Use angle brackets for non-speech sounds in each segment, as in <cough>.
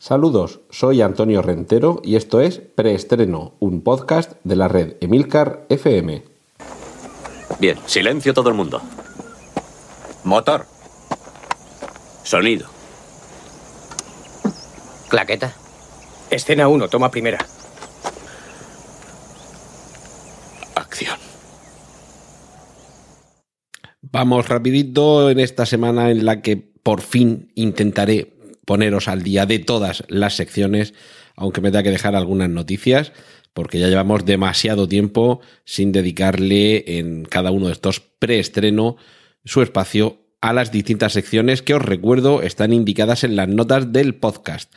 Saludos, soy Antonio Rentero y esto es Preestreno, un podcast de la red Emilcar FM. Bien, silencio todo el mundo. Motor. Sonido. Claqueta. Escena 1, toma primera. Acción. Vamos rapidito en esta semana en la que por fin intentaré poneros al día de todas las secciones, aunque me tenga que dejar algunas noticias, porque ya llevamos demasiado tiempo sin dedicarle en cada uno de estos preestreno su espacio a las distintas secciones que os recuerdo están indicadas en las notas del podcast.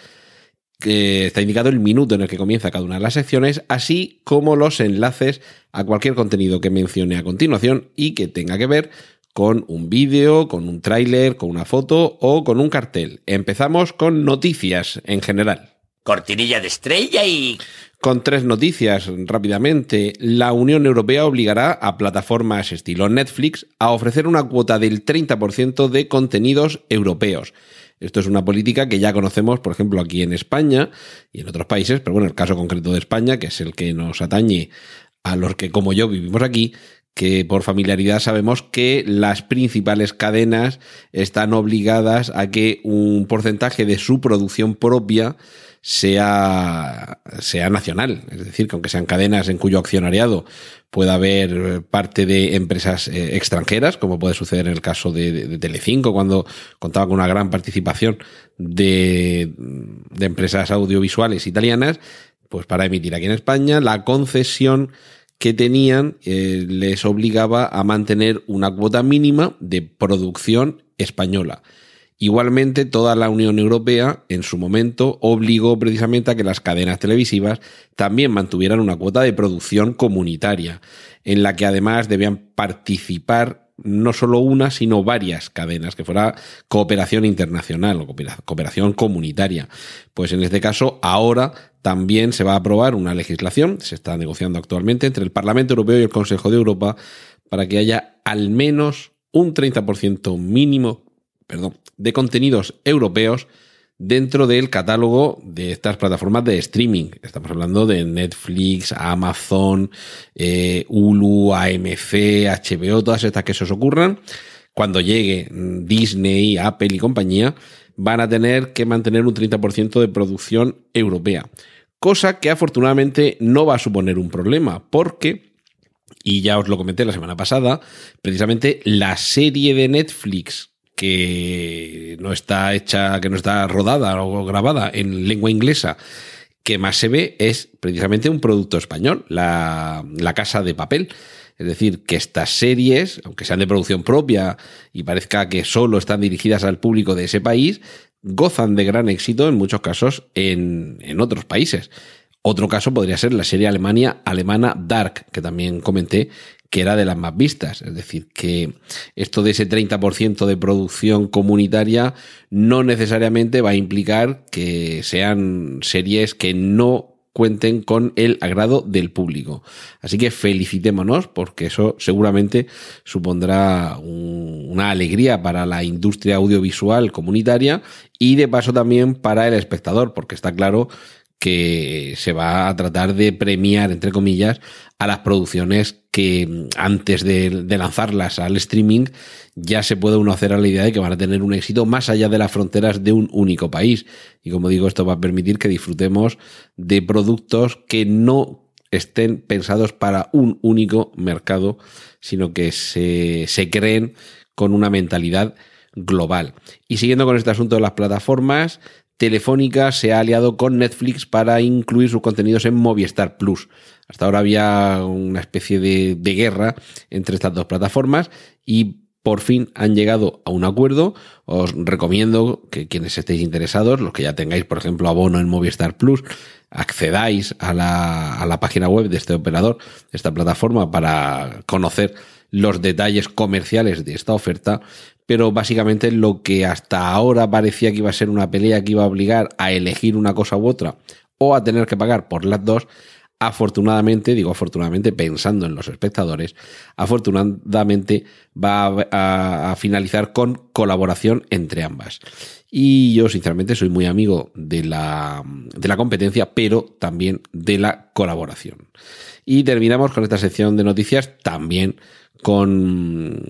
Está indicado el minuto en el que comienza cada una de las secciones, así como los enlaces a cualquier contenido que mencione a continuación y que tenga que ver con un vídeo, con un tráiler, con una foto o con un cartel. Empezamos con noticias en general. Cortinilla de estrella y... Con tres noticias rápidamente. La Unión Europea obligará a plataformas estilo Netflix a ofrecer una cuota del 30% de contenidos europeos. Esto es una política que ya conocemos, por ejemplo, aquí en España y en otros países, pero bueno, el caso concreto de España, que es el que nos atañe a los que como yo vivimos aquí, que por familiaridad sabemos que las principales cadenas están obligadas a que un porcentaje de su producción propia sea, sea nacional. Es decir, que aunque sean cadenas en cuyo accionariado pueda haber parte de empresas eh, extranjeras, como puede suceder en el caso de, de, Telecinco, cuando contaba con una gran participación de, de empresas audiovisuales italianas, pues para emitir aquí en España, la concesión que tenían eh, les obligaba a mantener una cuota mínima de producción española. Igualmente, toda la Unión Europea en su momento obligó precisamente a que las cadenas televisivas también mantuvieran una cuota de producción comunitaria, en la que además debían participar no solo una, sino varias cadenas, que fuera cooperación internacional o cooperación comunitaria. Pues en este caso, ahora también se va a aprobar una legislación, se está negociando actualmente entre el Parlamento Europeo y el Consejo de Europa, para que haya al menos un 30% mínimo perdón, de contenidos europeos dentro del catálogo de estas plataformas de streaming. Estamos hablando de Netflix, Amazon, eh, Hulu, AMC, HBO, todas estas que se os ocurran. Cuando llegue Disney, Apple y compañía, van a tener que mantener un 30% de producción europea. Cosa que afortunadamente no va a suponer un problema, porque, y ya os lo comenté la semana pasada, precisamente la serie de Netflix que no está hecha, que no está rodada o grabada en lengua inglesa, que más se ve es precisamente un producto español, la, la Casa de Papel. Es decir, que estas series, aunque sean de producción propia y parezca que solo están dirigidas al público de ese país, gozan de gran éxito en muchos casos en, en otros países. Otro caso podría ser la serie Alemania, alemana Dark, que también comenté, que era de las más vistas. Es decir, que esto de ese 30% de producción comunitaria no necesariamente va a implicar que sean series que no cuenten con el agrado del público. Así que felicitémonos porque eso seguramente supondrá una alegría para la industria audiovisual comunitaria y de paso también para el espectador, porque está claro que se va a tratar de premiar, entre comillas, a las producciones que mm, antes de, lanzarlas al streaming ya se puede uno hacer a la idea de que van a tener un éxito más allá de las fronteras de un único país. Y como digo, esto va a permitir que disfrutemos de productos que no estén pensados para un único mercado, sino que se, se creen con una mentalidad global. Y siguiendo con este asunto de las plataformas, Telefónica se ha aliado con Netflix para incluir sus contenidos en Movistar Plus. Hasta ahora había una especie de, guerra entre estas dos plataformas y por fin han llegado a un acuerdo. Os recomiendo que quienes estéis interesados, los que ya tengáis, por ejemplo, abono en Movistar Plus, accedáis a la, a la página web de este operador, de esta plataforma, para conocer los detalles comerciales de esta oferta pero básicamente lo que hasta ahora parecía que iba a ser una pelea que iba a obligar a elegir una cosa u otra o a tener que pagar por las dos, afortunadamente, digo afortunadamente pensando en los espectadores, afortunadamente va a, finalizar con colaboración entre ambas. Y yo sinceramente soy muy amigo de la, de la competencia, pero también de la colaboración. Y terminamos con esta sección de noticias también con,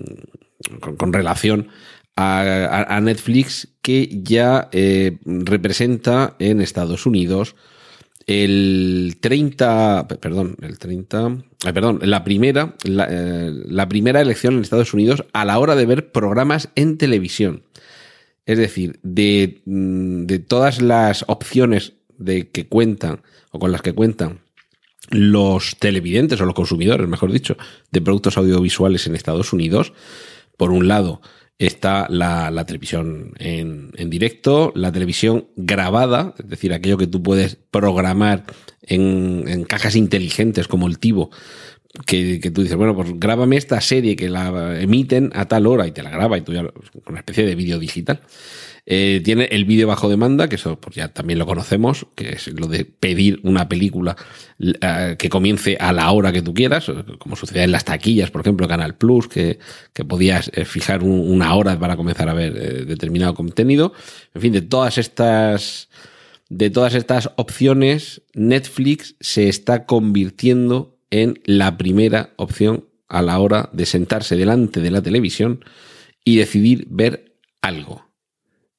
con, relación a, a, Netflix que ya eh, representa en Estados Unidos el 30, perdón, el 30, eh, perdón, la primera, la, eh, la, primera elección en Estados Unidos a la hora de ver programas en televisión. Es decir, de, mm, de todas las opciones de que cuentan o con las que cuentan los televidentes o los consumidores, mejor dicho, de productos audiovisuales en Estados Unidos, por un lado, está la, la televisión en, en, directo, la televisión grabada, es decir, aquello que tú puedes programar en, en cajas inteligentes como el Tivo, que, que, tú dices, bueno, pues grábame esta serie que la emiten a tal hora y te la graba y tú ya, una especie de vídeo digital. Eh, tiene el vídeo bajo demanda, que eso pues ya también lo conocemos, que es lo de pedir una película uh, que comience a la hora que tú quieras, como sucedía en las taquillas, por ejemplo, Canal Plus, que, que podías eh, fijar un, una hora para comenzar a ver eh, determinado contenido. En fin, de todas estas de todas estas opciones, Netflix se está convirtiendo en la primera opción a la hora de sentarse delante de la televisión y decidir ver algo.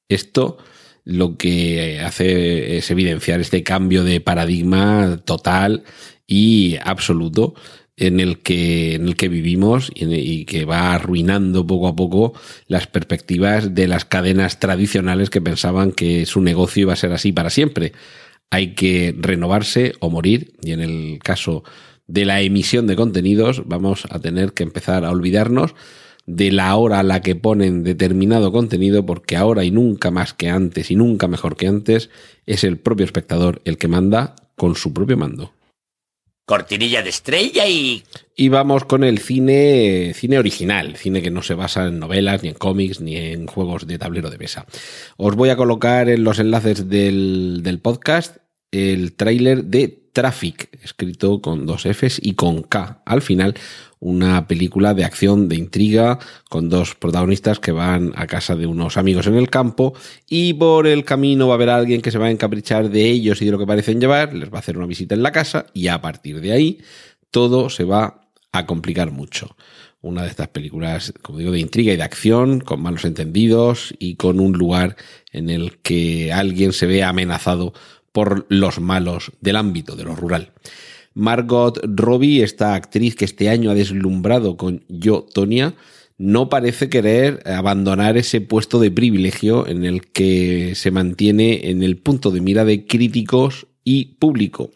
Esto lo que hace es evidenciar este cambio de paradigma total y absoluto en el que, en el que vivimos y, y, que va arruinando poco a poco las perspectivas de las cadenas tradicionales que pensaban que su negocio iba a ser así para siempre. Hay que renovarse o morir y en el caso de la emisión de contenidos vamos a tener que empezar a olvidarnos de la hora a la que ponen determinado contenido, porque ahora y nunca más que antes y nunca mejor que antes, es el propio espectador el que manda con su propio mando. Cortinilla de estrella y... Y vamos con el cine, cine original, cine que no se basa en novelas, ni en cómics, ni en juegos de tablero de mesa. Os voy a colocar en los enlaces del, del podcast el tráiler de Traffic, escrito con dos Fs y con K al final, una película de acción, de intriga, con dos protagonistas que van a casa de unos amigos en el campo y por el camino va a haber alguien que se va a encaprichar de ellos y de lo que parecen llevar, les va a hacer una visita en la casa y a partir de ahí todo se va a complicar mucho. Una de estas películas, como digo, de intriga y de acción, con malos entendidos y con un lugar en el que alguien se ve amenazado por los malos del ámbito de lo rural. Margot Robbie, esta actriz que este año ha deslumbrado con Yo, Tonia, no parece querer abandonar ese puesto de privilegio en el que se mantiene en el punto de mira de críticos y público.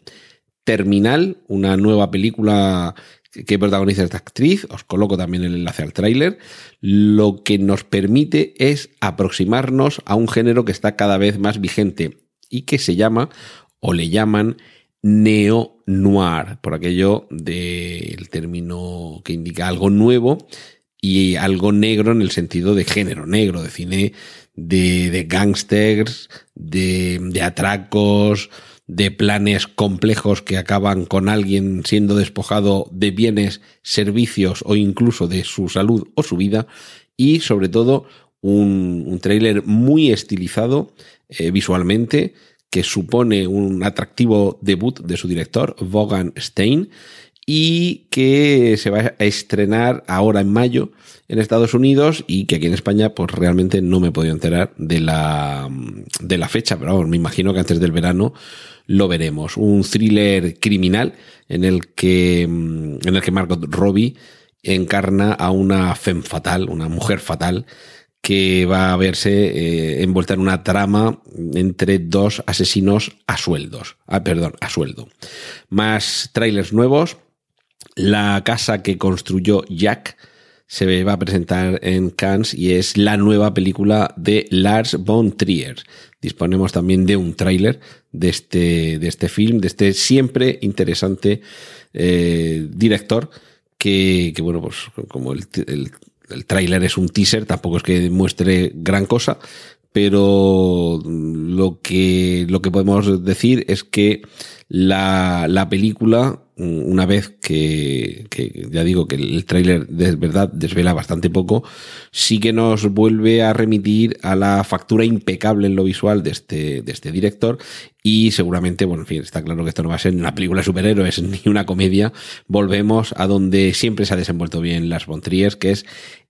Terminal, una nueva película que protagoniza esta actriz, os coloco también el enlace al tráiler, lo que nos permite es aproximarnos a un género que está cada vez más vigente y que se llama o le llaman neo-noir, por aquello del término que indica algo nuevo y algo negro en el sentido de género negro, de cine de, de gángsters, de, de atracos, de planes complejos que acaban con alguien siendo despojado de bienes, servicios o incluso de su salud o su vida. Y sobre todo un, un tráiler muy estilizado eh, visualmente, que supone un atractivo debut de su director, Vaughan Stein, y que se va a estrenar ahora en mayo en Estados Unidos y que aquí en España pues realmente no me he podido enterar de la, de la fecha, pero me imagino que antes del verano lo veremos. Un thriller criminal en el que, en el que Margot Robbie encarna a una femme fatal, una mujer fatal, que va a verse eh, envuelta en una trama entre dos asesinos a sueldos. Ah, perdón, a sueldo. Más trailers nuevos. La casa que construyó Jack se va a presentar en Cannes y es la nueva película de Lars von Trier. Disponemos también de un tráiler de este, de este film, de este siempre interesante eh, director que, bueno, pues como el el tráiler es un teaser, tampoco es que muestre gran cosa, pero lo que, lo que podemos decir es que la, la película, una vez que, que, ya digo que el tráiler de verdad desvela bastante poco, sí que nos vuelve a remitir a la factura impecable en lo visual de este, de este director y seguramente, bueno, en fin, está claro que esto no va a ser una película de superhéroes <laughs> ni una comedia. Volvemos a donde siempre se ha desenvuelto bien las Bontriers, que es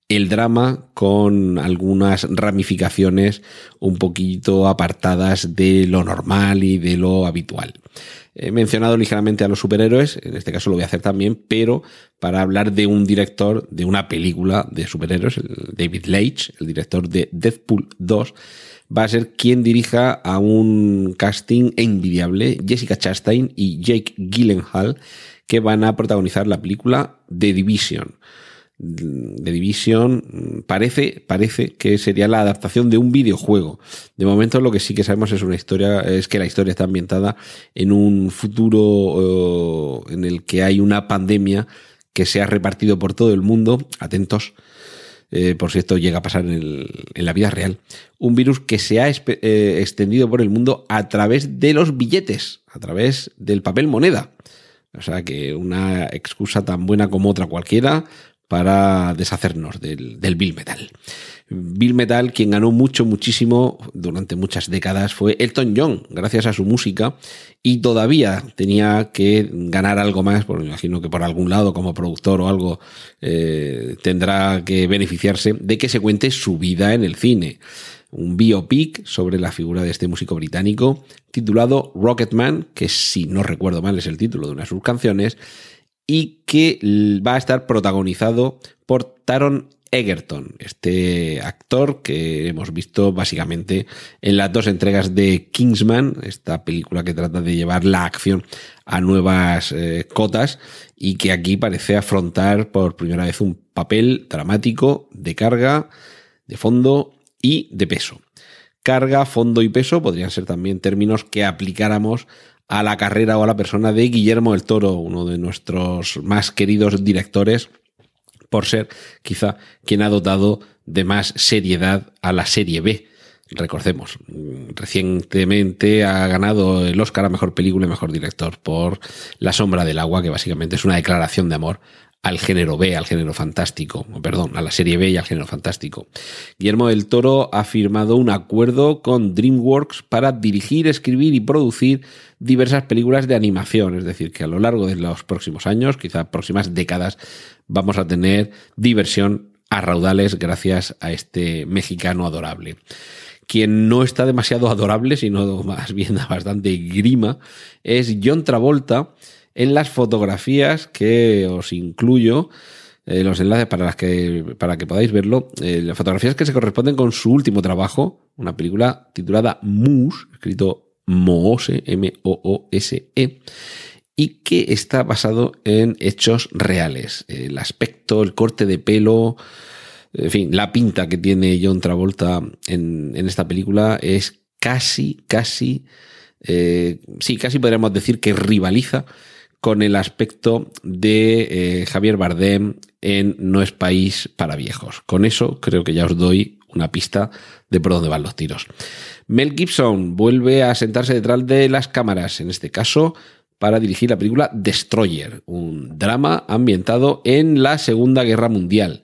el drama con algunas ramificaciones un poquito apartadas de lo normal y de lo habitual. He mencionado ligeramente a los superhéroes, en este caso lo voy a hacer también, pero para hablar de un director de una película de superhéroes, David Leitch, el director de Deadpool 2, va a ser quien dirija a un casting envidiable, Jessica Chastain y Jake Gyllenhaal, que van a protagonizar la película The Division de Division parece, parece que sería la adaptación de un videojuego. De momento lo que sí que sabemos es una historia, es que la historia está ambientada en un futuro eh, en el que hay una pandemia que se ha repartido por todo el mundo. Atentos. Eh, por si esto llega a pasar en, la vida real, un virus que se ha eh, extendido por el mundo a través de los billetes, a través del papel moneda. O sea que una excusa tan buena como otra cualquiera para deshacernos del, del Bill Metal. Bill Metal, quien ganó mucho, muchísimo durante muchas décadas, fue Elton John, gracias a su música, y todavía tenía que ganar algo más, porque me imagino que por algún lado, como productor o algo, eh, tendrá que beneficiarse de que se cuente su vida en el cine. Un biopic sobre la figura de este músico británico, titulado Rocketman, que si no recuerdo mal es el título de una de sus canciones, y que va a estar protagonizado por Taron Egerton, este actor que hemos visto básicamente en las dos entregas de Kingsman, esta película que trata de llevar la acción a nuevas eh, cotas y que aquí parece afrontar por primera vez un papel dramático de carga, de fondo y de peso. Carga, fondo y peso podrían ser también términos que aplicáramos a la carrera o a la persona de Guillermo el Toro, uno de nuestros más queridos directores, por ser quizá quien ha dotado de más seriedad a la serie B. Recordemos, recientemente ha ganado el Oscar a Mejor Película y Mejor Director por La Sombra del Agua, que básicamente es una declaración de amor al género B, al género fantástico, perdón, a la serie B y al género fantástico. Guillermo del Toro ha firmado un acuerdo con DreamWorks para dirigir, escribir y producir diversas películas de animación, es decir, que a lo largo de los próximos años, quizá próximas décadas, vamos a tener diversión a raudales gracias a este mexicano adorable. Quien no está demasiado adorable, sino <laughs> más bien bastante grima, es John Travolta, en las fotografías que os incluyo. Eh, los enlaces para las que para que podáis verlo, eh, las fotografías que se corresponden con su último trabajo, una película titulada Moose, escrito Moose, M-O-O-S-E, y que está basado en hechos reales. El aspecto, el corte de pelo, en fin, la pinta que tiene John Travolta en, esta película es casi, casi, eh, sí, casi podríamos decir que rivaliza con el aspecto de eh, Javier Bardem en No es país para viejos. Con eso creo que ya os doy una pista de por dónde van los tiros. Mel Gibson vuelve a sentarse detrás de las cámaras, en este caso para dirigir la película Destroyer, un drama ambientado en la Segunda Guerra Mundial.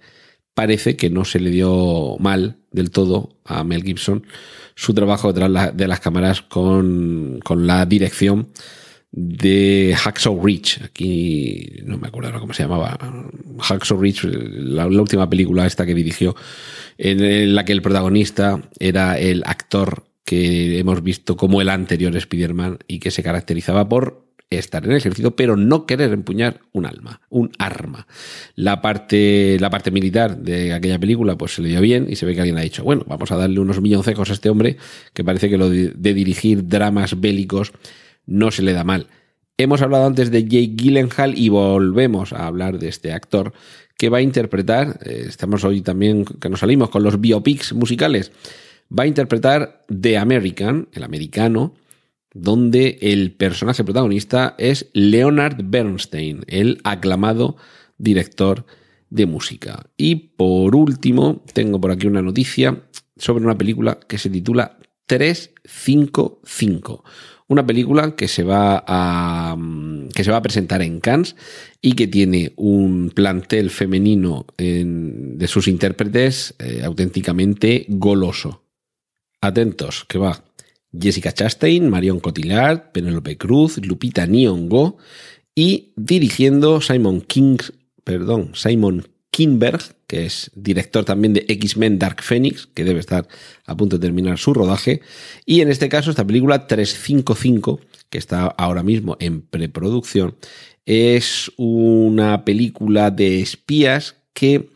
Parece que no se le dio mal del todo a Mel Gibson su trabajo detrás de las cámaras con, con la dirección de Hacksaw Ridge. Aquí no me acuerdo cómo se llamaba. Hacksaw Ridge, la, última película esta que dirigió, en la que el protagonista era el actor que hemos visto como el anterior Spider-Man y que se caracterizaba por estar en el ejército, pero no querer empuñar un alma, un arma. La parte, la parte militar de aquella película, pues se le dio bien y se ve que alguien ha dicho, bueno, vamos a darle unos milloncejos a este hombre, que parece que lo de dirigir dramas bélicos no se le da mal. Hemos hablado antes de Jake Gyllenhaal y volvemos a hablar de este actor que va a interpretar, eh, estamos hoy también que nos salimos con los biopics musicales, va a interpretar The American, el americano, donde el personaje protagonista es Leonard Bernstein, el aclamado director de música. Y por último, tengo por aquí una noticia sobre una película que se titula 355. Una película que se va a, que se va a presentar en Cannes y que tiene un plantel femenino de sus intérpretes eh, auténticamente goloso. Atentos, que va Jessica Chastain, Marion Cotillard, Penelope Cruz, Lupita Nyong'o y dirigiendo Simon King, perdón, Simon Kinberg, que es director también de X-Men Dark Phoenix, que debe estar a punto de terminar su rodaje. Y en este caso, esta película 355, que está ahora mismo en preproducción, es una película de espías que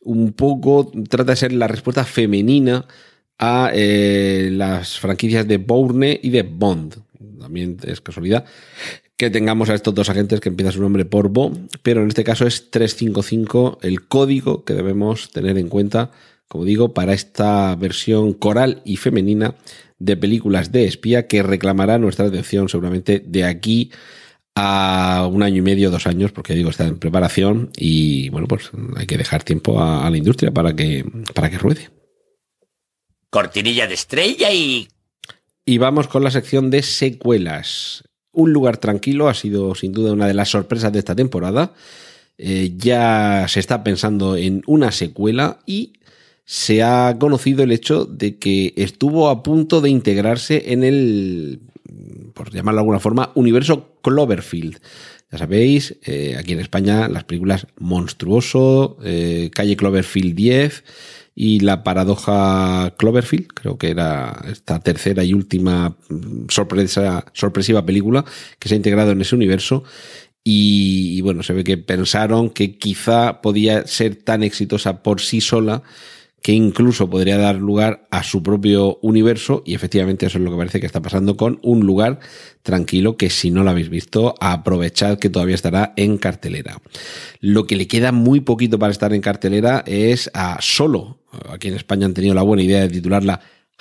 un poco trata de ser la respuesta femenina a eh, las franquicias de Bourne y de Bond. También es casualidad que tengamos a estos dos agentes que empieza su nombre por Bo, pero en este caso es 355 el código que debemos tener en cuenta, como digo, para esta versión coral y femenina de películas de espía que reclamará nuestra atención seguramente de aquí a un año y medio, dos años, porque digo, está en preparación y bueno, pues hay que dejar tiempo a, a la industria para que, para que ruede. Cortinilla de estrella y... Y vamos con la sección de secuelas. Un lugar tranquilo ha sido sin duda una de las sorpresas de esta temporada. Eh, ya se está pensando en una secuela y se ha conocido el hecho de que estuvo a punto de integrarse en el, por llamarlo de alguna forma, universo Cloverfield. Ya sabéis, eh, aquí en España las películas Monstruoso, eh, Calle Cloverfield 10, y la paradoja Cloverfield, creo que era esta tercera y última mm, sorpresa, sorpresiva película que se ha integrado en ese universo. Y, y, bueno, se ve que pensaron que quizá podía ser tan exitosa por sí sola que incluso podría dar lugar a su propio universo y efectivamente eso es lo que parece que está pasando con un lugar tranquilo que si no lo habéis visto aprovechad que todavía estará en cartelera. Lo que le queda muy poquito para estar en cartelera es a Solo. Aquí en España han tenido la buena idea de titularla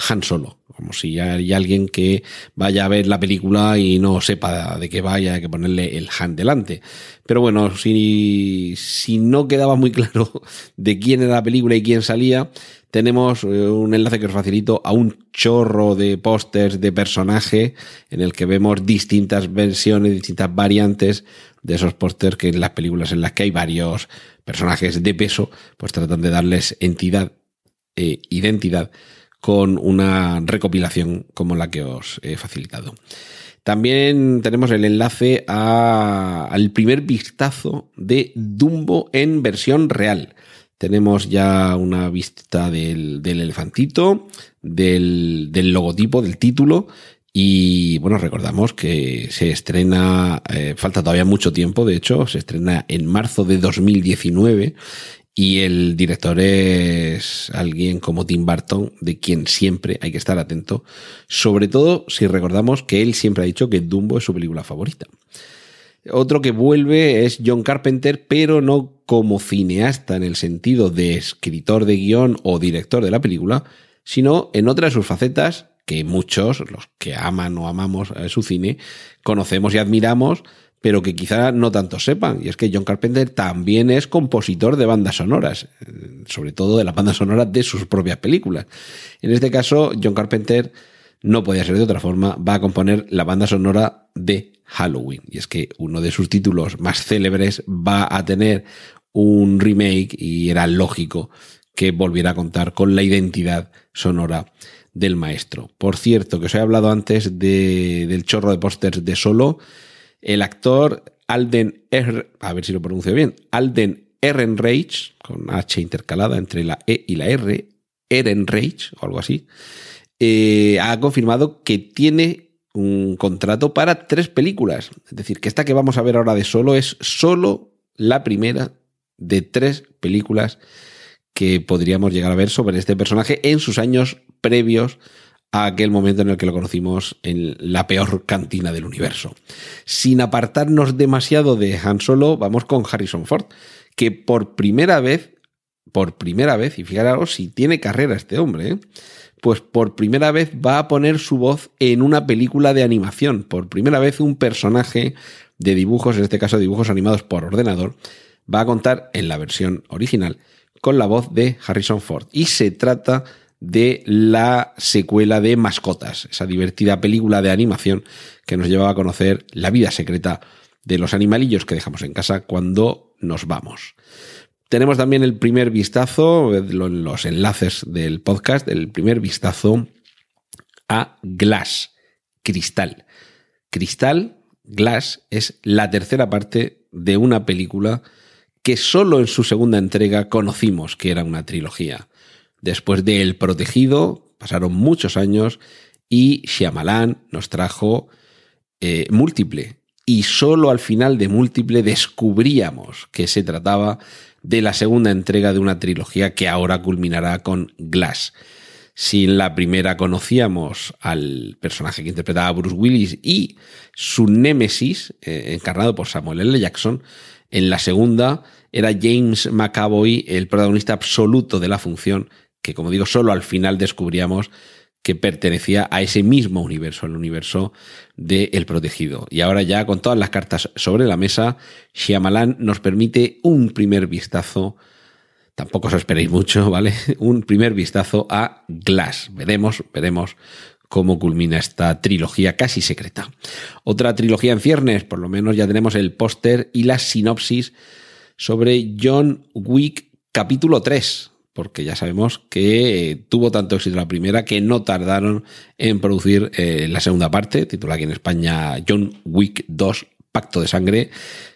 Han Solo, como si hay alguien que vaya a ver la película y no sepa de qué vaya, hay que ponerle el Han delante. Pero bueno, si, si no quedaba muy claro <laughs> de quién era la película y quién salía, tenemos eh, un enlace que os facilito a un chorro de pósters de personaje en el que vemos distintas versiones, distintas variantes de esos pósters que en las películas en las que hay varios personajes de peso, pues tratan de darles entidad, e identidad con una recopilación como la que os he facilitado. También tenemos el enlace al primer vistazo de Dumbo en versión real. Tenemos ya una vista del, elefantito, del, logotipo, del título. Y bueno, recordamos que se estrena, eh, falta todavía mucho tiempo, de hecho, se estrena en marzo de 2019 y el director es alguien como Tim Burton, de quien siempre hay que estar atento, sobre todo si recordamos que él siempre ha dicho que Dumbo es su película favorita. Otro que vuelve es John Carpenter, pero no como cineasta en el sentido de escritor de guion o director de la película, sino en otra de sus facetas que muchos, los que aman o amamos su cine, conocemos y admiramos, pero que quizá no tanto sepan. Y es que John Carpenter también es compositor de bandas sonoras, eh, sobre todo de las bandas sonoras de sus propias películas. En este caso, John Carpenter no podía ser de otra forma, va a componer la banda sonora de Halloween. Y es que uno de sus títulos más célebres va a tener un remake y era lógico que volviera a contar con la identidad sonora del maestro. Por cierto, que os he hablado antes de, del chorro de pósters de Solo, el actor Alden R, a ver si lo pronuncio bien, Alden Ehrenreich, con H intercalada entre la E y la R, Ehrenreich o algo así, eh, ha confirmado que tiene un contrato para tres películas. Es decir, que esta que vamos a ver ahora de solo es solo la primera de tres películas que podríamos llegar a ver sobre este personaje en sus años previos a aquel momento en el que lo conocimos en la peor cantina del universo. Sin apartarnos demasiado de Han Solo, vamos con Harrison Ford, que por primera vez, por primera vez, y fijaros si tiene carrera este hombre, ¿eh? pues por primera vez va a poner su voz en una película de animación. Por primera vez un personaje de dibujos, en este caso dibujos animados por ordenador, va a contar en la versión original con la voz de Harrison Ford. Y se trata de la secuela de Mascotas, esa divertida película de animación que nos llevaba a conocer la vida secreta de los animalillos que dejamos en casa cuando nos vamos. Tenemos también el primer vistazo, los enlaces del podcast, el primer vistazo a Glass, Cristal. Cristal, Glass, es la tercera parte de una película que solo en su segunda entrega conocimos que era una trilogía. Después de El Protegido, pasaron muchos años y Shyamalan nos trajo eh, Múltiple. Y solo al final de Múltiple descubríamos que se trataba de la segunda entrega de una trilogía que ahora culminará con Glass. Si en la primera conocíamos al personaje que interpretaba Bruce Willis y su némesis, eh, encarnado por Samuel L. Jackson, en la segunda era James McAvoy el protagonista absoluto de la función, que como digo, solo al final descubríamos que pertenecía a ese mismo universo, el universo de El Protegido. Y ahora ya con todas las cartas sobre la mesa, Shyamalan nos permite un primer vistazo, tampoco os esperéis mucho, <laughs> ¿vale? Un primer vistazo a Glass. Veremos, veremos cómo culmina esta trilogía casi secreta. Otra trilogía en ciernes, por lo menos ya tenemos el póster y la sinopsis sobre John Wick capítulo 3, porque ya sabemos que eh, tuvo tanto éxito la primera que no tardaron en producir eh, la segunda parte, titulada aquí en España John Wick 2, Pacto de Sangre,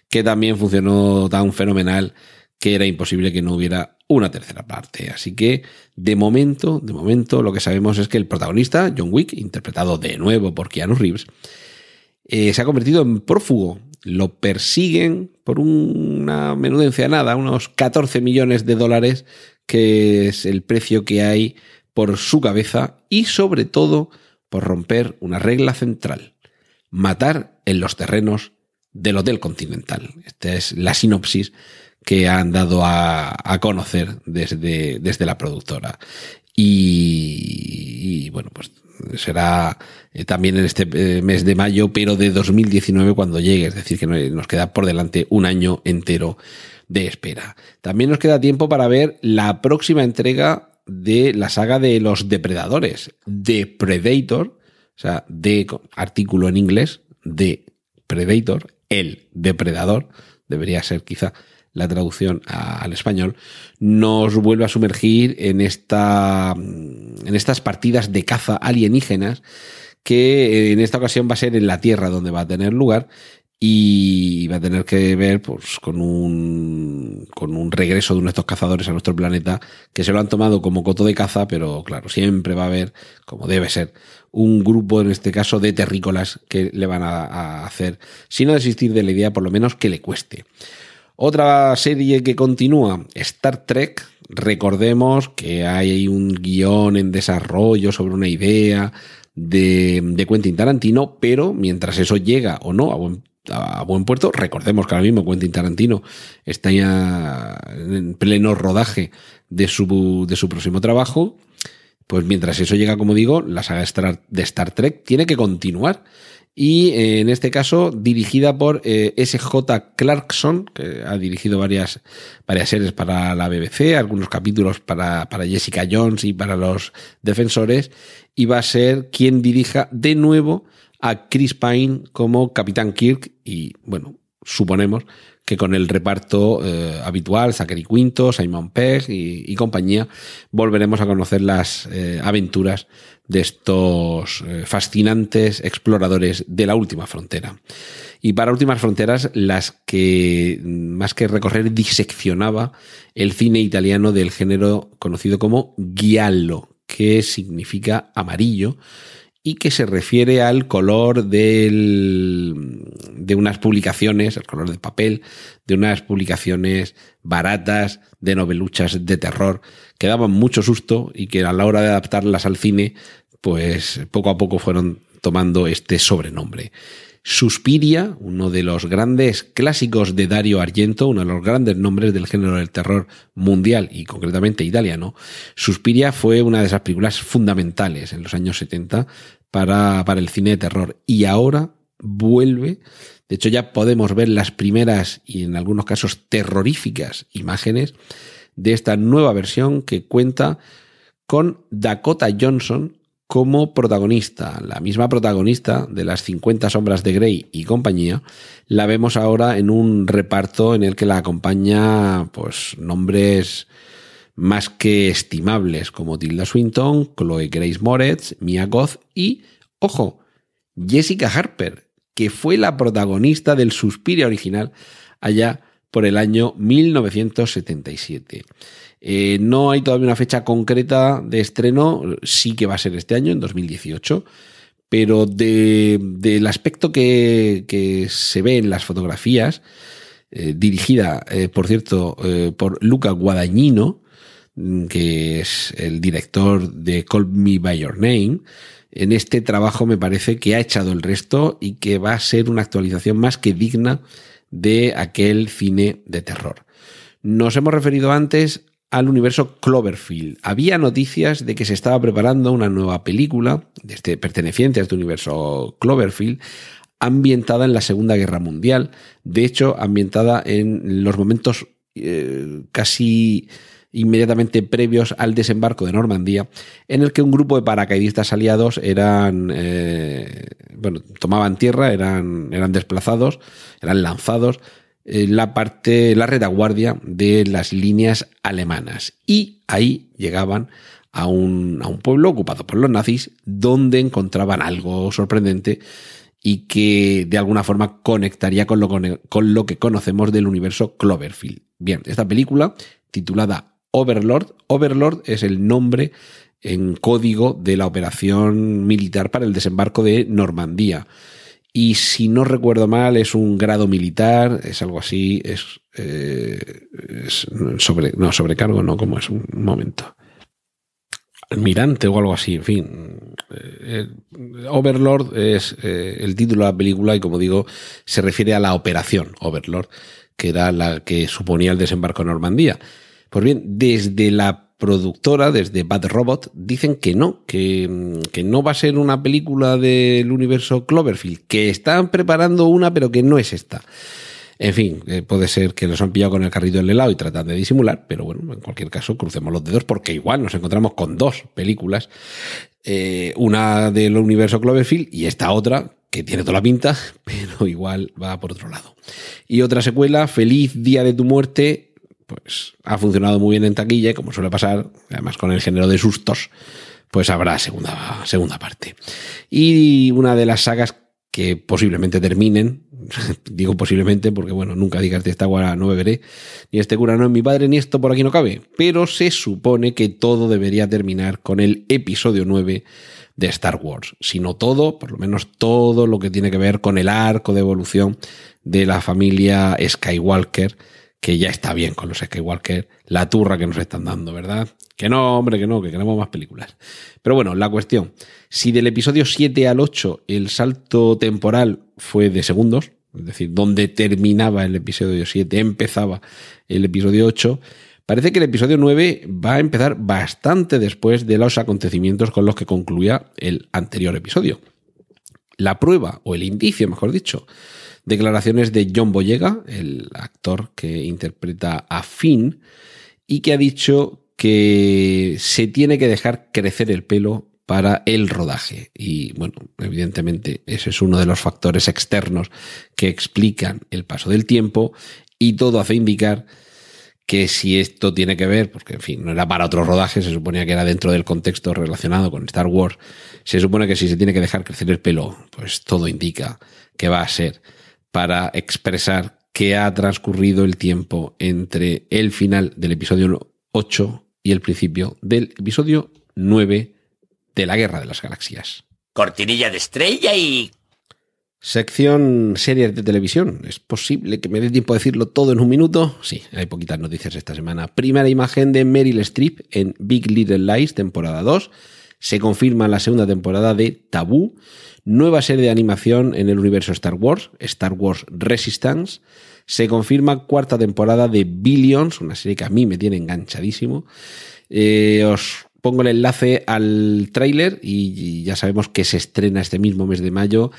que también funcionó tan fenomenal que era imposible que no hubiera una tercera parte. Así que, de momento, de momento, lo que sabemos es que el protagonista, John Wick, interpretado de nuevo por Keanu Reeves, eh, se ha convertido en prófugo. Lo persiguen por una menudencia nada, unos 14 millones de dólares que es el precio que hay por su cabeza y sobre todo por romper una regla central, matar en los terrenos del Hotel Continental. Esta es la sinopsis que han dado a, conocer desde, desde, la productora. Y, bueno, pues será eh, también en este eh, mes de mayo, pero de 2019 cuando llegue, es decir, que nos queda por delante un año entero de espera. También nos queda tiempo para ver la próxima entrega de la saga de los depredadores, de Predator, o sea, de artículo en inglés, de Predator, el depredador, debería ser quizá la traducción al español, nos vuelve a sumergir en, esta, en estas partidas de caza alienígenas que en esta ocasión va a ser en la Tierra donde va a tener lugar y va a tener que ver pues, con, un, con un regreso de nuestros cazadores a nuestro planeta que se lo han tomado como coto de caza, pero claro, siempre va a haber, como debe ser, un grupo, en este caso, de terrícolas que le van a, hacer, si no desistir de la idea, por lo menos que le cueste. Otra serie que continúa, Star Trek. Recordemos que hay un guion en desarrollo sobre una idea de, de Quentin Tarantino, pero mientras eso llega o no a buen a buen puerto. Recordemos que ahora mismo Quentin Tarantino está ya en pleno rodaje de su, de su próximo trabajo. Pues mientras eso llega, como digo, la saga de Star Trek tiene que continuar. Y eh, en este caso, dirigida por eh, S.J. Clarkson, que ha dirigido varias, varias series para la BBC, algunos capítulos para, para Jessica Jones y para los defensores, y va a ser quien dirija de nuevo a Chris Pine como Capitán Kirk y, bueno, suponemos que con el reparto eh, habitual, Zachary Quinto, Simon Pegg y, compañía, volveremos a conocer las eh, aventuras de estos eh, fascinantes exploradores de la última frontera. Y para últimas fronteras, las que más que recorrer diseccionaba el cine italiano del género conocido como giallo, que significa amarillo, y que se refiere al color del, de unas publicaciones, el color del papel, de unas publicaciones baratas de noveluchas de terror que daban mucho susto y que a la hora de adaptarlas al cine, pues poco a poco fueron tomando este sobrenombre. Suspiria, uno de los grandes clásicos de Dario Argento, uno de los grandes nombres del género del terror mundial y concretamente italiano. Suspiria fue una de esas películas fundamentales en los años 70 para, para el cine de terror y ahora vuelve. De hecho, ya podemos ver las primeras y en algunos casos terroríficas imágenes de esta nueva versión que cuenta con Dakota Johnson como protagonista. La misma protagonista de las 50 sombras de Grey y compañía, la vemos ahora en un reparto en el que la acompaña pues nombres más que estimables como Tilda Swinton, Chloe Grace Moretz, Mia Goth y, ojo, Jessica Harper, que fue la protagonista del Suspiria original allá por el año 1977. Eh, no hay todavía una fecha concreta de estreno, sí que va a ser este año, en 2018, pero del aspecto que, se ve en las fotografías, eh, dirigida, eh, por cierto, por Luca Guadagnino, que es el director de Call Me By Your Name, en este trabajo me parece que ha echado el resto y que va a ser una actualización más que digna de aquel cine de terror. Nos hemos referido antes al universo Cloverfield. Había noticias de que se estaba preparando una nueva película este, perteneciente a este universo Cloverfield, ambientada en la Segunda Guerra Mundial, de hecho ambientada en los momentos eh, casi inmediatamente previos al desembarco de Normandía, en el que un grupo de paracaidistas aliados eran, eh, bueno, tomaban tierra, eran, eran desplazados, eran lanzados la parte, la retaguardia de las líneas alemanas. Y ahí llegaban a un, a un pueblo ocupado por los nazis, donde encontraban algo sorprendente y que de alguna forma conectaría con lo, con lo que conocemos del universo Cloverfield. Bien, esta película, titulada Overlord, Overlord es el nombre en código de la operación militar para el desembarco de Normandía y si no recuerdo mal es un grado militar, es algo así, es, eh, sobre, no, sobrecargo, no, como es un momento. Almirante o algo así, en fin. Eh, Overlord es eh, el título de la película y como digo, se refiere a la operación Overlord, que era la que suponía el desembarco en Normandía. Pues bien, desde la productora, desde Bad Robot, dicen que no, que, no va a ser una película del universo Cloverfield, que están preparando una, pero que no es esta. En fin, eh, puede ser que los han pillado con el carrito del helado y tratan de disimular, pero bueno, en cualquier caso, crucemos los dedos porque igual nos encontramos con dos películas, eh, una del universo Cloverfield y esta otra que tiene toda la pinta, <laughs> pero igual va por otro lado. Y otra secuela, Feliz Día de tu Muerte, pues ha funcionado muy bien en taquilla como suele pasar, además con el género de sustos, pues habrá segunda, segunda parte. Y una de las sagas que posiblemente terminen, <laughs> digo posiblemente porque bueno, nunca digas de esta agua no beberé, ni este cura no es mi padre, ni esto por aquí no cabe, pero se supone que todo debería terminar con el episodio 9 de Star Wars, si no todo, por lo menos todo lo que tiene que ver con el arco de evolución de la familia Skywalker, que ya está bien con los Skywalker, la turra que nos están dando, ¿verdad? Que no, hombre, que no, que queremos más películas. Pero bueno, la cuestión, si del episodio 7 al 8 el salto temporal fue de segundos, es decir, donde terminaba el episodio 7, empezaba el episodio 8, parece que el episodio 9 va a empezar bastante después de los acontecimientos con los que concluía el anterior episodio. La prueba, o el indicio, mejor dicho, Declaraciones de John Boyega, el actor que interpreta a Finn, y que ha dicho que se tiene que dejar crecer el pelo para el rodaje. Y bueno, evidentemente ese es uno de los factores externos que explican el paso del tiempo y todo hace indicar que si esto tiene que ver, porque en fin, no era para otro rodaje, se suponía que era dentro del contexto relacionado con Star Wars, se supone que si se tiene que dejar crecer el pelo, pues todo indica que va a ser para expresar que ha transcurrido el tiempo entre el final del episodio 8 y el principio del episodio 9 de la Guerra de las Galaxias. Cortinilla de estrella y... Sección series de televisión. ¿Es posible que me dé tiempo a decirlo todo en un minuto? Sí, hay poquitas noticias esta semana. Primera imagen de Meryl Streep en Big Little Lies, temporada 2. Se confirma la segunda temporada de Tabú nueva serie de animación en el universo Star Wars, Star Wars Resistance. Se confirma cuarta temporada de Billions, una serie que a mí me tiene enganchadísimo. Eh, os pongo el enlace al tráiler y ya sabemos que se estrena este mismo mes de mayo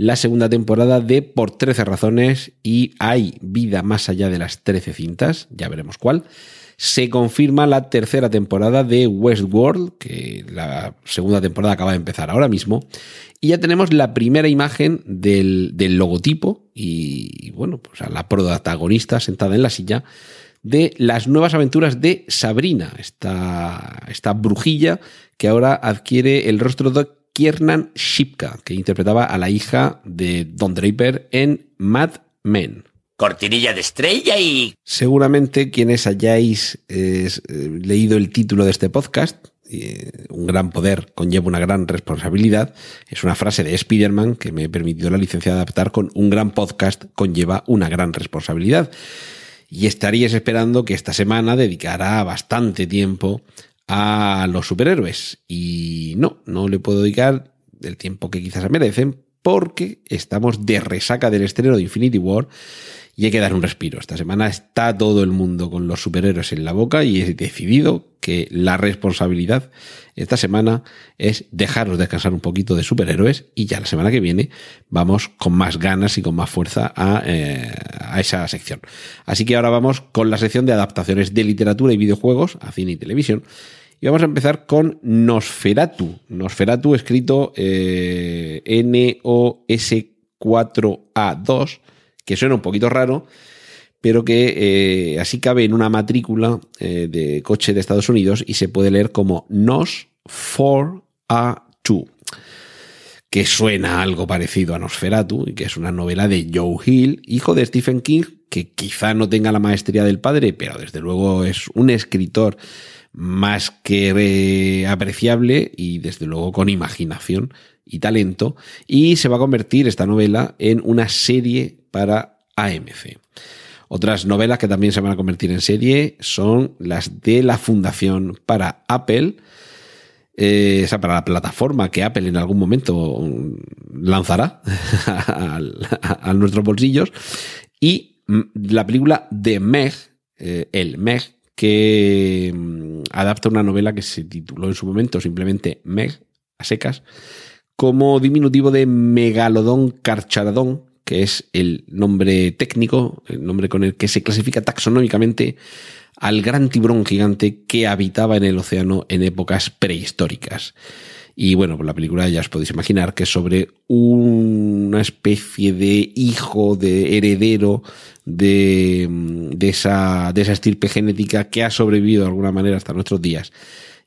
la segunda temporada de Por 13 razones y hay vida más allá de las 13 cintas, ya veremos cuál. Se confirma la tercera temporada de Westworld, que la segunda temporada acaba de empezar ahora mismo, y ya tenemos la primera imagen del, logotipo y, bueno, pues a la protagonista sentada en la silla de las nuevas aventuras de Sabrina, esta, esta brujilla que ahora adquiere el rostro de Kiernan Shipka, que interpretaba a la hija de Don Draper en Mad Men cortinilla de estrella y... Seguramente quienes hayáis eh, leído el título de este podcast, eh, un gran poder conlleva una gran responsabilidad, es una frase de Spider-Man que me permitió la licencia de adaptar con un gran podcast conlleva una gran responsabilidad. Y estaríais esperando que esta semana dedicara bastante tiempo a los superhéroes. Y no, no le puedo dedicar el tiempo que quizás merecen porque estamos de resaca del estreno de Infinity War y hay que dar un respiro. Esta semana está todo el mundo con los superhéroes en la boca y he decidido que la responsabilidad esta semana es dejaros descansar un poquito de superhéroes y ya la semana que viene vamos con más ganas y con más fuerza a, eh, a esa sección. Así que ahora vamos con la sección de adaptaciones de literatura y videojuegos a cine y televisión. Y vamos a empezar con Nosferatu. Nosferatu escrito eh, N-O-S-4-A-2 que suena un poquito raro, pero que eh, así cabe en una matrícula eh, de coche de Estados Unidos y se puede leer como NOS 4A2, que suena algo parecido a Nosferatu y que es una novela de Joe Hill, hijo de Stephen King, que quizá no tenga la maestría del padre, pero desde luego es un escritor más que apreciable y desde luego con imaginación y talento, y se va a convertir esta novela en una serie para AMC. Otras novelas que también se van a convertir en serie son las de la Fundación para Apple, eh, para la plataforma que Apple en algún momento lanzará <laughs> a, nuestros bolsillos, y mm, la película de Meg, eh, el Meg, que mm, adapta una novela que se tituló en su momento simplemente Meg, a secas, como diminutivo de Megalodón Carcharadón, que es el nombre técnico, el nombre con el que se clasifica taxonómicamente al gran tiburón gigante que habitaba en el océano en épocas prehistóricas. Y bueno, pues la película ya os podéis imaginar que es sobre una especie de hijo, de heredero de, de, esa, de esa estirpe genética que ha sobrevivido de alguna manera hasta nuestros días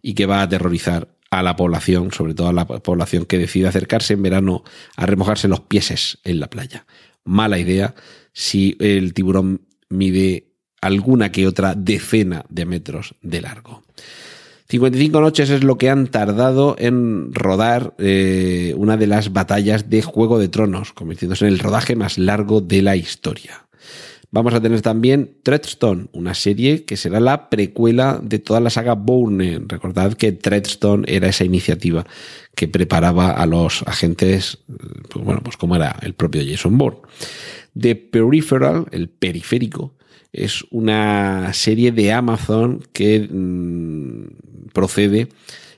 y que va a aterrorizar a la población, sobre todo a la población que decide acercarse en verano a remojarse los pieses en la playa. Mala idea si el tiburón mide alguna que otra decena de metros de largo. 55 noches es lo que han tardado en rodar eh, una de las batallas de Juego de Tronos, convirtiéndose en el rodaje más largo de la historia. Vamos a tener también Treadstone, una serie que será la precuela de toda la saga Bourne. Recordad que Treadstone era esa iniciativa que preparaba a los agentes, pues bueno, pues como era el propio Jason Bourne. The Peripheral, el periférico, es una serie de Amazon que mm, procede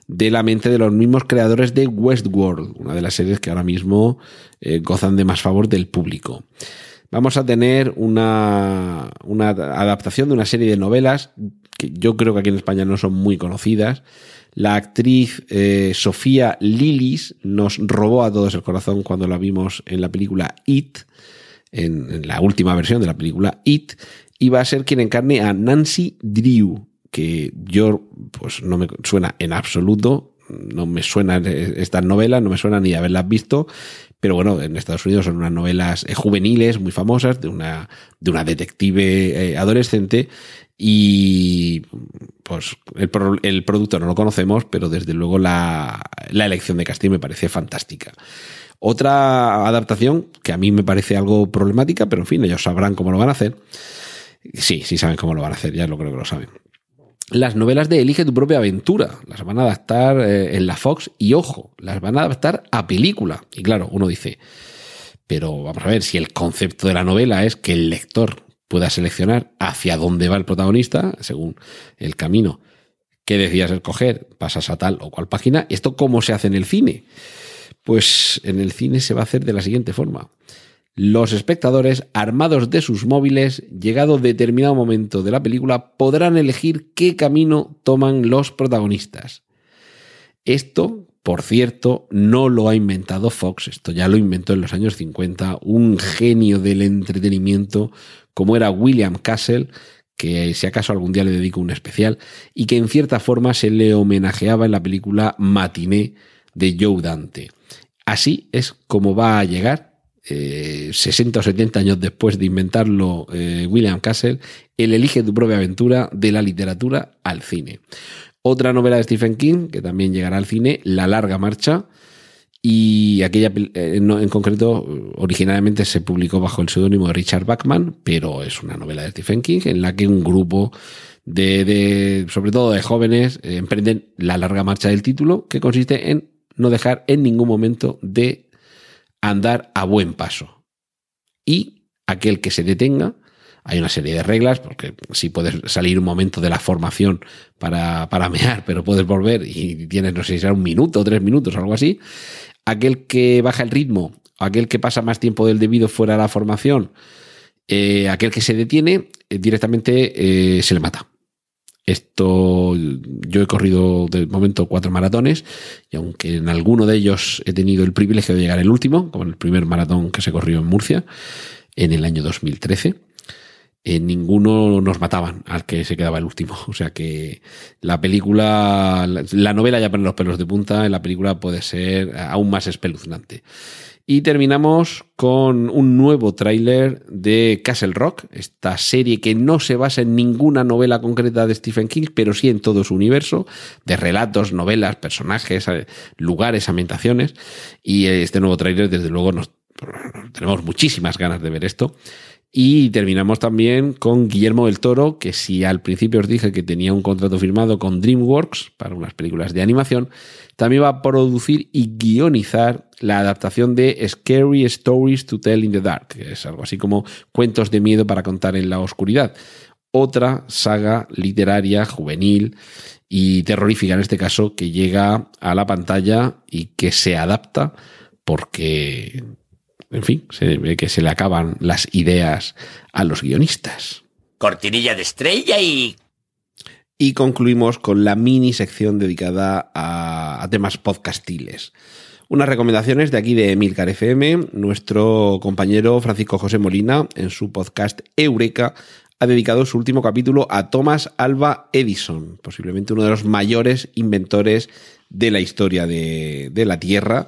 de la mente de los mismos creadores de Westworld, una de las series que ahora mismo eh, gozan de más favor del público vamos a tener una, adaptación de una serie de novelas que yo creo que aquí en España no son muy conocidas. La actriz eh, Sofía Lilis nos robó a todos el corazón cuando la vimos en la película It, en, la última versión de la película It, y va a ser quien encarne a Nancy Drew, que yo pues no me suena en absoluto, no me suena esta novela, no me suena ni haberlas visto, pero bueno, en Estados Unidos son unas novelas eh, juveniles muy famosas de una, de una detective eh, adolescente y pues el, el, producto no lo conocemos, pero desde luego la, la elección de casting me parece fantástica. Otra adaptación que a mí me parece algo problemática, pero en fin, ellos sabrán cómo lo van a hacer. Sí, sí saben cómo lo van a hacer, ya lo creo que lo saben las novelas de Elige tu propia aventura. Las van a adaptar eh, en la Fox y ojo, las van a adaptar a película. Y claro, uno dice, pero vamos a ver, si el concepto de la novela es que el lector pueda seleccionar hacia dónde va el protagonista, según el camino que decidas escoger, pasas a tal o cual página. ¿Esto cómo se hace en el cine? Pues en el cine se va a hacer de la siguiente forma. Los espectadores, armados de sus móviles, llegado determinado momento de la película, podrán elegir qué camino toman los protagonistas. Esto, por cierto, no lo ha inventado Fox, esto ya lo inventó en los años 50 un genio del entretenimiento como era William Castle, que si acaso algún día le dedico un especial, y que en cierta forma se le homenajeaba en la película Matiné de Joe Dante. Así es como va a llegar, 60 eh, o 70 años después de inventarlo eh, William Castle, el Elige tu propia aventura de la literatura al cine. Otra novela de Stephen King, que también llegará al cine, La larga marcha, y aquella eh, en concreto originalmente se publicó bajo el seudónimo de Richard Bachman, pero es una novela de Stephen King en la que un grupo de, sobre todo de jóvenes, emprenden la larga marcha del título, que consiste en no dejar en ningún momento de andar a buen paso. Y aquel que se detenga, hay una serie de reglas, porque si puedes salir un momento de la formación para, para mear, pero puedes volver y tienes, no sé si será un minuto o tres minutos o algo así, aquel que baja el ritmo, aquel que pasa más tiempo del debido fuera de la formación, eh, aquel que se detiene, eh, directamente eh, se le mata. Esto yo he corrido de momento cuatro maratones y aunque en alguno de ellos he tenido el privilegio de llegar el último, como en el primer maratón que se corrió en Murcia en el año 2013, en ninguno nos mataban al que se quedaba el último. <laughs> O sea que la película, la novela ya pone los pelos de punta, en la película puede ser aún más espeluznante. Y terminamos con un nuevo tráiler de Castle Rock, esta serie que no se basa en ninguna novela concreta de Stephen King, pero sí en todo su universo de relatos, novelas, personajes, eh, lugares, ambientaciones. Y este nuevo tráiler, desde luego, nos, tenemos muchísimas ganas de ver esto. Y terminamos también con Guillermo del Toro, que si al principio os dije que tenía un contrato firmado con DreamWorks para unas películas de animación, también va a producir y guionizar la adaptación de Scary Stories to Tell in the Dark, que es algo así como cuentos de miedo para contar en la oscuridad. Otra saga literaria, juvenil y terrorífica en este caso, que llega a la pantalla y que se adapta porque en fin, se ve que se le acaban las ideas a los guionistas. Cortinilla de estrella y... Y concluimos con la mini sección dedicada a, temas podcastiles. Unas recomendaciones de aquí de Emilcar FM. Nuestro compañero Francisco José Molina, en su podcast Eureka, ha dedicado su último capítulo a Thomas Alba Edison, posiblemente uno de los mayores inventores de la historia de, de la Tierra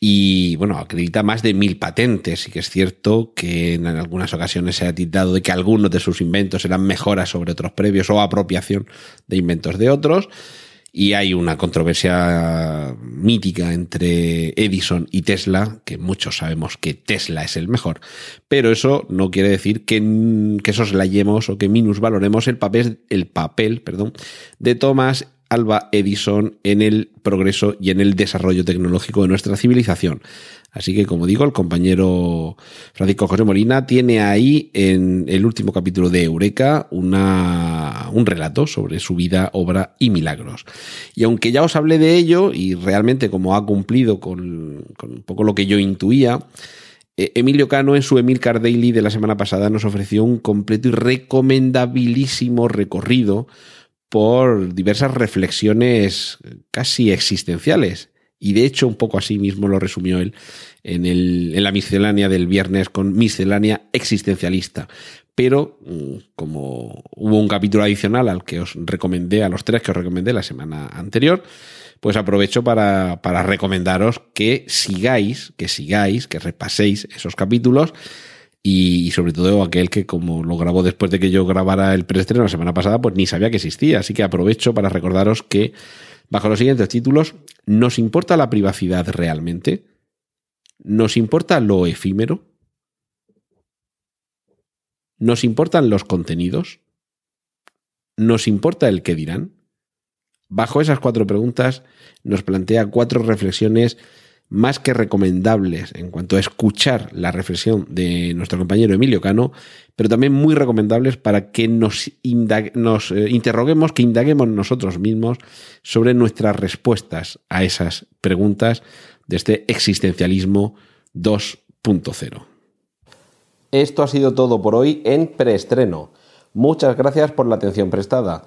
y bueno, acredita más de mil patentes. Y que es cierto que en algunas ocasiones se ha titulado de que algunos de sus inventos eran mejoras sobre otros previos o apropiación de inventos de otros. Y hay una controversia mítica entre Edison y Tesla, que muchos sabemos que Tesla es el mejor, pero eso no quiere decir que, que soslayemos o que minusvaloremos el papel, el papel perdón, de Thomas Alba Edison en el progreso y en el desarrollo tecnológico de nuestra civilización. Así que, como digo, el compañero Francisco José Molina tiene ahí en el último capítulo de Eureka una, un relato sobre su vida, obra y milagros. Y aunque ya os hablé de ello y realmente como ha cumplido con, un poco lo que yo intuía, eh, Emilio Cano en su Emilcar Daily de la semana pasada nos ofreció un completo y recomendabilísimo recorrido por diversas reflexiones casi existenciales. Y de hecho, un poco así mismo lo resumió él en, el, en la miscelánea del viernes con miscelánea existencialista. Pero mm, como hubo un capítulo adicional al que os recomendé, a los tres que os recomendé la semana anterior, pues aprovecho para, para recomendaros que sigáis, que sigáis, que repaséis esos capítulos y, sobre todo aquel que como lo grabó después de que yo grabara el preestreno la semana pasada, pues ni sabía que existía. Así que aprovecho para recordaros que bajo los siguientes títulos, ¿nos importa la privacidad realmente? ¿Nos importa lo efímero? ¿Nos importan los contenidos? ¿Nos importa el qué dirán? Bajo esas cuatro preguntas nos plantea cuatro reflexiones más que recomendables en cuanto a escuchar la reflexión de nuestro compañero Emilio Cano, pero también muy recomendables para que nos, eh, interroguemos, que indaguemos nosotros mismos sobre nuestras respuestas a esas preguntas de este existencialismo 2.0. Esto ha sido todo por hoy en preestreno. Muchas gracias por la atención prestada.